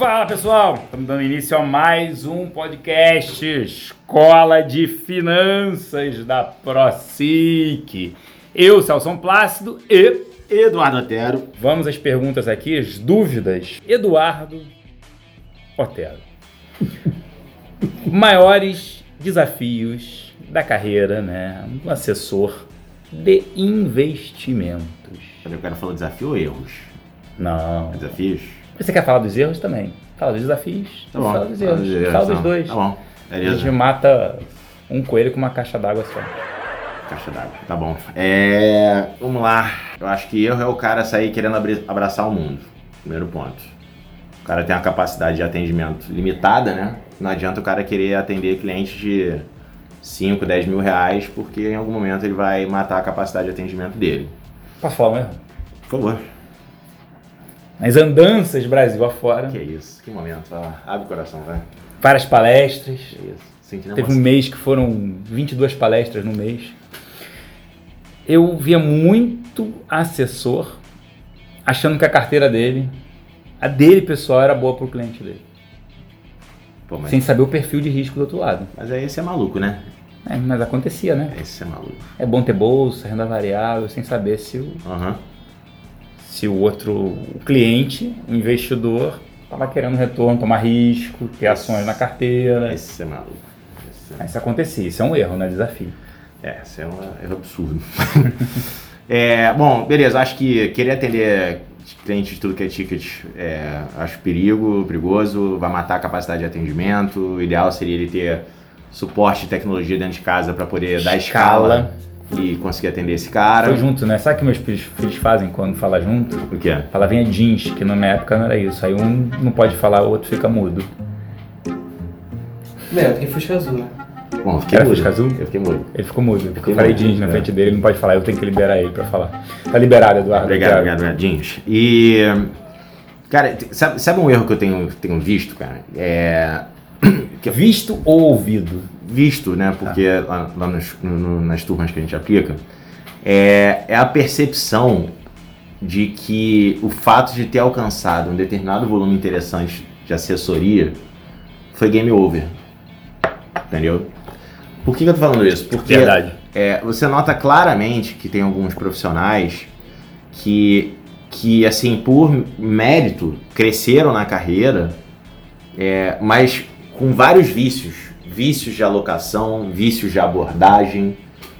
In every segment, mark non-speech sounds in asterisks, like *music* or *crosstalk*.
Fala pessoal, estamos dando início a mais um podcast Escola de Finanças da ProSIC. Eu, Celso Plácido e Eduardo Otero. Vamos às perguntas aqui, as dúvidas. Eduardo Otero. Maiores desafios da carreira, né? Um assessor de investimentos. Eu quero falar desafio ou erros? Não. Desafios? Você quer falar dos erros também? Fala dos desafios. Tá bom. Fala dos erros. Fala erros, Fala dos tá. dois. Tá bom. A gente mata um coelho com uma caixa d'água só. Caixa d'água. Tá bom. É. Vamos lá. Eu acho que erro é o cara sair querendo abraçar o mundo. Primeiro ponto. O cara tem uma capacidade de atendimento limitada, né? Não adianta o cara querer atender clientes de 5, 10 mil reais, porque em algum momento ele vai matar a capacidade de atendimento dele. Posso falar um erro? Por favor. Nas andanças Brasil afora, Que isso? Que momento. Lá. Abre o coração, vai. várias palestras. Que isso. Teve um mês que foram 22 palestras no mês. Eu via muito assessor achando que a carteira dele, a dele pessoal, era boa pro cliente dele. Pô, mas, Sem saber o perfil de risco do outro lado. mas aí esse é maluco, né? É, mas acontecia, né? Esse é maluco. É bom ter bolsa, renda variável, sem saber se o, Aham. Se o outro o cliente, o investidor, estava querendo retorno, tomar risco, ter ações na carteira. Esse é maluco. Esse é... Isso acontecia, isso é um erro, né? Desafio. É, esse é um erro absurdo. *laughs* é, bom, beleza. Acho que querer atender clientes de tudo que é ticket, é, acho perigo, perigoso, vai matar a capacidade de atendimento. O ideal seria ele ter suporte de tecnologia dentro de casa para poder dar escala e conseguir atender esse cara. Foi junto, né? Sabe o que meus filhos, filhos fazem quando fala junto? O quê? Palavrinha jeans, que na minha época não era isso. Aí um não pode falar, o outro fica mudo. Meu, tem Fusca Azul, né? Bom, eu fiquei Era mudo. Fusca azul? Eu fiquei mudo. Ele ficou mudo. Porque eu Ficou falei mudo, jeans na é. frente dele, ele não pode falar, eu tenho que liberar ele pra falar. Tá liberado, Eduardo. Obrigado, obrigado, obrigado, Jeans. E, cara, sabe, sabe um erro que eu tenho, tenho visto, cara? É. eu- Visto ou ouvido? visto, né? Porque lá, lá nas, no- nas turmas que a gente aplica, é, é a percepção de que o fato de ter alcançado um determinado volume interessante de assessoria foi game over. Entendeu? Por que, que eu tô falando isso? Porque é, você nota claramente que tem alguns profissionais que, que assim, por mérito, cresceram na carreira, é, mas com vários vícios. Vícios de alocação, vícios de abordagem,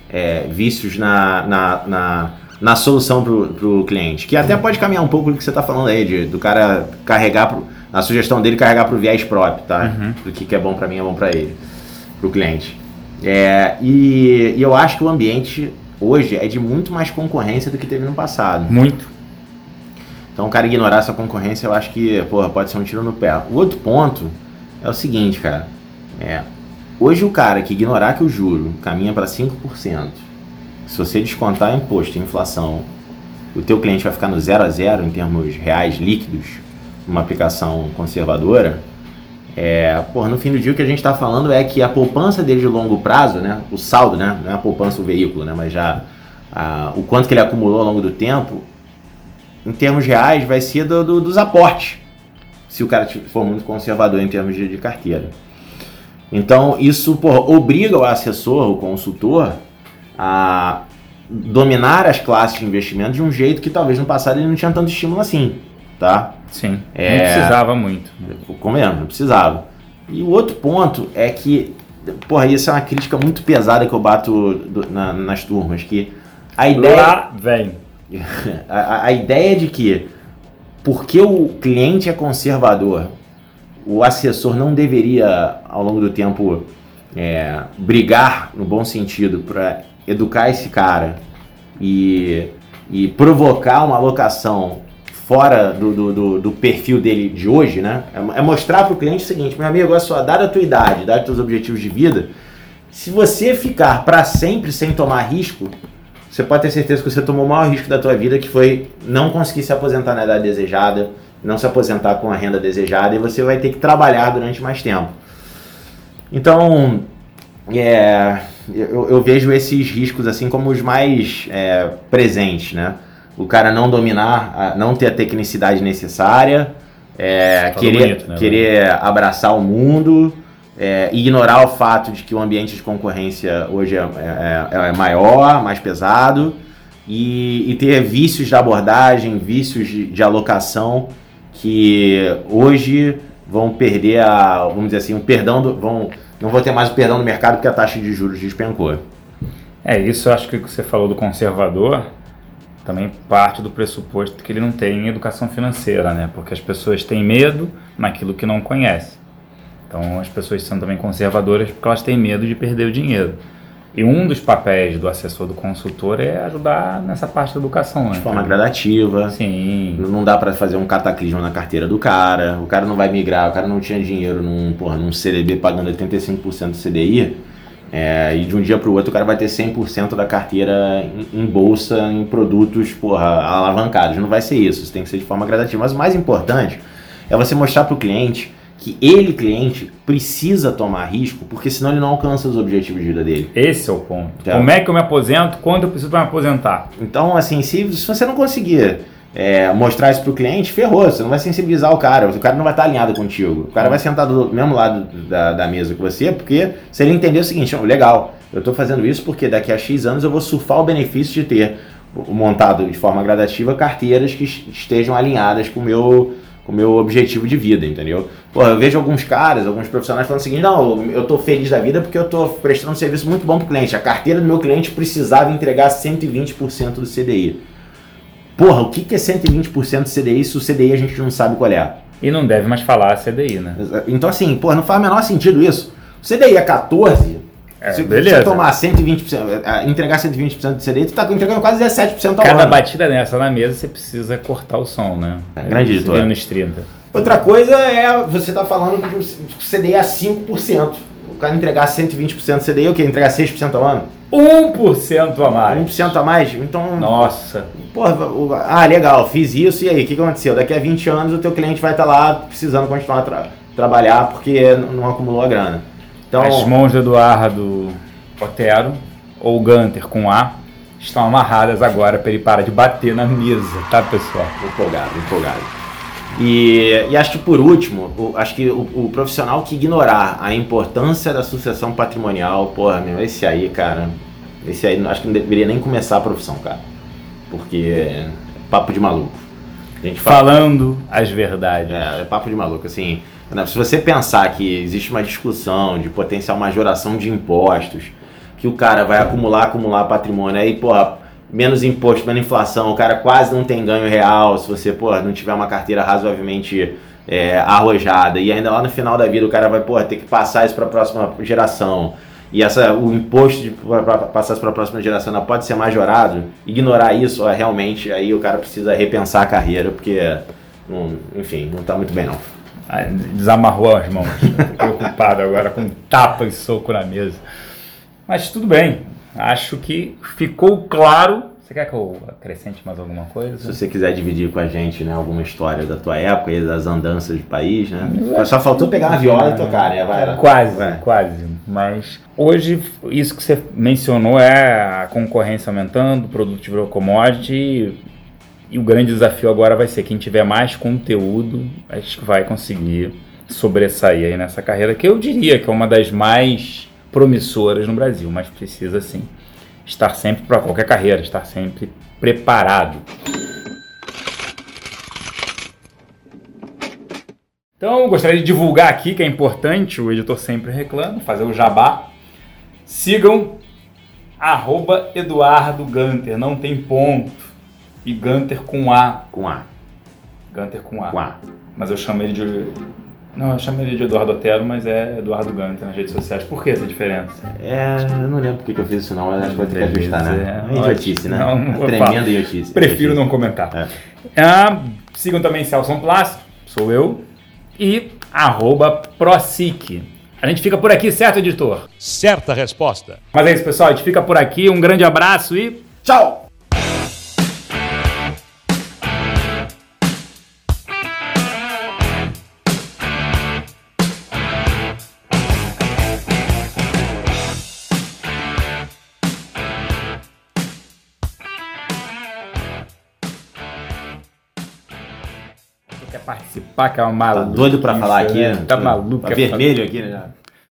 é, vícios na, na, na, na solução pro, pro cliente. Que até pode caminhar um pouco do que você tá falando aí, de, do cara carregar, pro, na sugestão dele, carregar pro viés próprio, tá? Uhum. Do que, que é bom para mim é bom para ele, pro cliente. É, e, e eu acho que o ambiente hoje é de muito mais concorrência do que teve no passado. Muito. Então o cara ignorar essa concorrência, eu acho que, porra, pode ser um tiro no pé. O outro ponto é o seguinte, cara. É, hoje o cara que ignorar que o juro caminha para 5%, se você descontar imposto e inflação, o teu cliente vai ficar no zero a zero em termos reais líquidos, numa aplicação conservadora, é, no fim do dia o que a gente está falando é que a poupança dele de longo prazo, né, o saldo, né, não é a poupança o veículo, né, mas já a- o quanto que ele acumulou ao longo do tempo, em termos reais, vai ser do- do- dos aportes, se o cara for muito conservador em termos de, de carteira. Então, isso porra, obriga o assessor, o consultor, a dominar as classes de investimento de um jeito que talvez no passado ele não tinha tanto estímulo assim, tá? Sim. É. Não precisava muito. Como é, não precisava. E o outro ponto é que, porra, isso é uma crítica muito pesada que eu bato do- na- nas turmas, que a ideia... Lá vem. *laughs* A, a- a ideia de que porque o cliente é conservador, o assessor não deveria, ao longo do tempo, é, brigar no bom sentido para educar esse cara e, e provocar uma alocação fora do, do, do- do perfil dele de hoje, né? É, é mostrar para o cliente o seguinte, meu amigo, olha só, dada a tua idade, dada os teus objetivos de vida, se você ficar para sempre sem tomar risco, você pode ter certeza que você tomou o maior risco da tua vida, que foi não conseguir se aposentar na idade desejada, não se aposentar com a renda desejada, e você vai ter que trabalhar durante mais tempo. Então, é, eu, eu vejo esses riscos assim como os mais é, presentes, né? O cara não dominar, não ter a tecnicidade necessária, é, Falou querer, bonito, né, querer abraçar o mundo, é, ignorar o fato de que o ambiente de concorrência hoje é, é- é maior, mais pesado, e, e ter vícios de abordagem, vícios de, de alocação que hoje vão perder a, vamos dizer assim, o perdão do, vão, não vou ter mais o perdão do mercado porque a taxa de juros despencou. É, isso acho que o que você falou do conservador também parte do pressuposto que ele não tem educação financeira, né? Porque as pessoas têm medo naquilo que não conhecem. Então as pessoas são também conservadoras porque elas têm medo de perder o dinheiro. E um dos papéis do assessor do consultor é ajudar nessa parte da educação, né? De forma gradativa. Sim. Não dá pra fazer um cataclismo na carteira do cara. O cara não vai migrar, o cara não tinha dinheiro num, porra, num CDB pagando 85% do CDI. é, e de um dia pro outro o cara vai ter 100% da carteira em, em bolsa, em produtos, porra, alavancados. Não vai ser isso, isso tem que ser de forma gradativa. Mas o mais importante é você mostrar pro cliente que ele, cliente, precisa tomar risco, porque senão ele não alcança os objetivos de vida dele. Esse é o ponto. Tá. Como é que eu me aposento? Quando eu preciso para me aposentar? Então, assim, se, se você não conseguir é, mostrar isso pro cliente, ferrou. Você não vai sensibilizar o cara. O cara não vai estar alinhado contigo. O cara vai sentar do mesmo lado da, da mesa que você, porque se ele entender o seguinte, "Oh, legal, eu estou fazendo isso porque daqui a X anos eu vou surfar o benefício de ter montado de forma gradativa carteiras que es- estejam alinhadas com o meu o meu objetivo de vida, entendeu? Pô, eu vejo alguns caras, alguns profissionais falando o seguinte, não, eu tô feliz da vida porque eu tô prestando um serviço muito bom pro cliente. A carteira do meu cliente precisava entregar 120% do CDI. Porra, o que que é 120% do CDI se o CDI a gente não sabe qual é? E não deve mais falar CDI, né? Então assim, porra, não faz o menor sentido isso. O CDI é 14, É, se beleza. você tomar 120%, eh, entregar 120% do CDI, tu tá entregando quase 17% ao Cada ano. batida nessa na mesa você precisa cortar o som, né? É, grande editora. vê nos 30. Outra coisa é você tá falando que o CDI é 5%. O cara entregar 120% do CDI, o quê? Entregar 6% ao ano? 1% a mais. 1% a mais? Então, Nossa. porra, ah, legal, fiz isso e aí, o que, que aconteceu? Daqui a 20 anos o teu cliente vai estar lá precisando continuar a tra- trabalhar porque não acumulou a grana. Então, As mãos do Eduardo Otero ou Gunter com A estão amarradas agora para ele parar de bater na mesa, tá, pessoal? empolgado, empolgado. E, e acho que por último, o- acho que o, o profissional que ignorar a importância da sucessão patrimonial, porra, meu, esse aí, cara, esse aí acho que não deveria nem começar a profissão, cara. Porque é papo de maluco. A gente fala. Falando as verdades. É, é papo de maluco, assim. Né, Se você pensar que existe uma discussão de potencial majoração de impostos, que o cara vai acumular, acumular patrimônio, aí, porra, menos imposto, menos inflação, o cara quase não tem ganho real se você, porra, não tiver uma carteira razoavelmente é, arrojada. E ainda lá no final da vida o cara vai, porra, ter que passar isso para a próxima geração. E essa, o imposto de passar isso para a próxima geração ainda pode ser majorado. Ignorar isso, ó, realmente, aí o cara precisa repensar a carreira, porque, não- enfim, não tá muito bem não. Desamarrou as mãos. Preocupado agora com tapa e soco na mesa. Mas tudo bem. Acho que ficou claro. Você quer que eu acrescente mais alguma Se coisa? você quiser dividir com a gente, né, alguma história da tua época e das andanças do país, né? Só faltou pegar uma viola e tocar, né? Vai. Quase, Vai. quase. Mas hoje, isso que você mencionou é a concorrência aumentando, o produto virou commodity. E, o grande desafio agora vai ser quem tiver mais conteúdo, acho que vai conseguir sobressair aí nessa carreira, que eu diria que é uma das mais promissoras no Brasil, mas precisa sim estar sempre para qualquer carreira, estar sempre preparado. Então, gostaria de divulgar aqui que é importante, o editor sempre reclama, fazer o jabá. Sigam arroba Eduardo Gunter, não tem ponto. E Gunter com A. Com A. Gunter com A. Com A. Mas eu chamo ele de. Não, eu chamo ele de Eduardo Otero, mas é Eduardo Gunter nas redes sociais. Por que essa diferença? É, eu não lembro porque que eu fiz isso não, mas acho que vou ter que ajustar, né? é. É idiotice, né? Não, não É tremenda idiotice. Prefiro não comentar. É. Ah, sigam também Celson Plástico, sou eu, e arroba Prosic. A gente fica por aqui, certo, editor? Certa resposta. Mas é isso, pessoal. A gente fica por aqui. Um grande abraço e Tchau! Participar, que é uma Tá maluca. doido pra falar aqui? Tá maluco. Tá quer vermelho aqui, né?